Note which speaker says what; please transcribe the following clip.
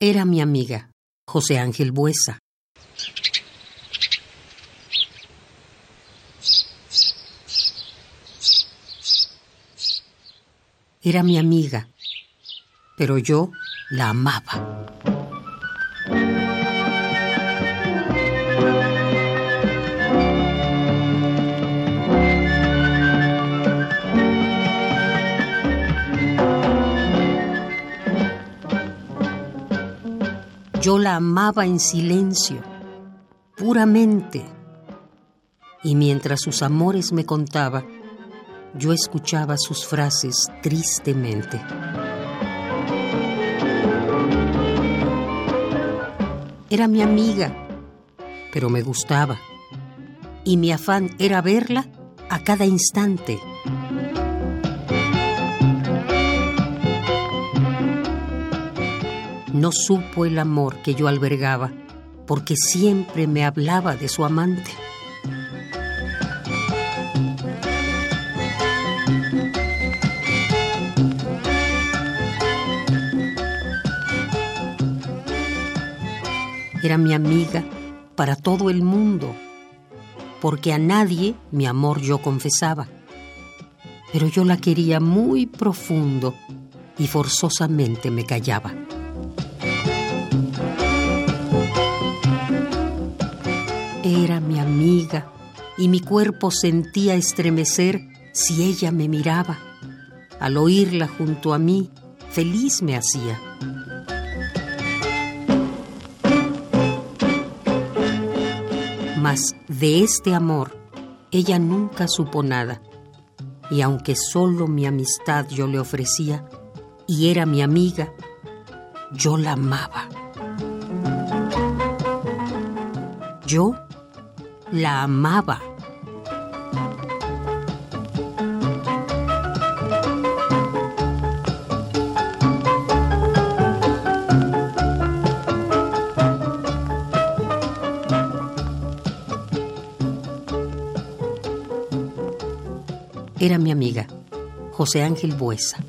Speaker 1: Era mi amiga, José Ángel Buesa. Era mi amiga, pero yo la amaba. Yo la amaba en silencio, puramente. Y mientras sus amores me contaba, yo escuchaba sus frases tristemente. Era mi amiga, pero me gustaba. Y mi afán era verla a cada instante. No supo el amor que yo albergaba, porque siempre me hablaba de su amante. Era mi amiga para todo el mundo, porque a nadie mi amor yo confesaba. Pero yo la quería muy profundo y forzosamente me callaba. Era mi amiga y mi cuerpo sentía estremecer si ella me miraba. Al oírla junto a mí, feliz me hacía. Mas de este amor ella nunca supo nada, y aunque solo mi amistad yo le ofrecía, y era mi amiga, yo la amaba. Yo la amaba. Era mi amiga, José Ángel Buesa.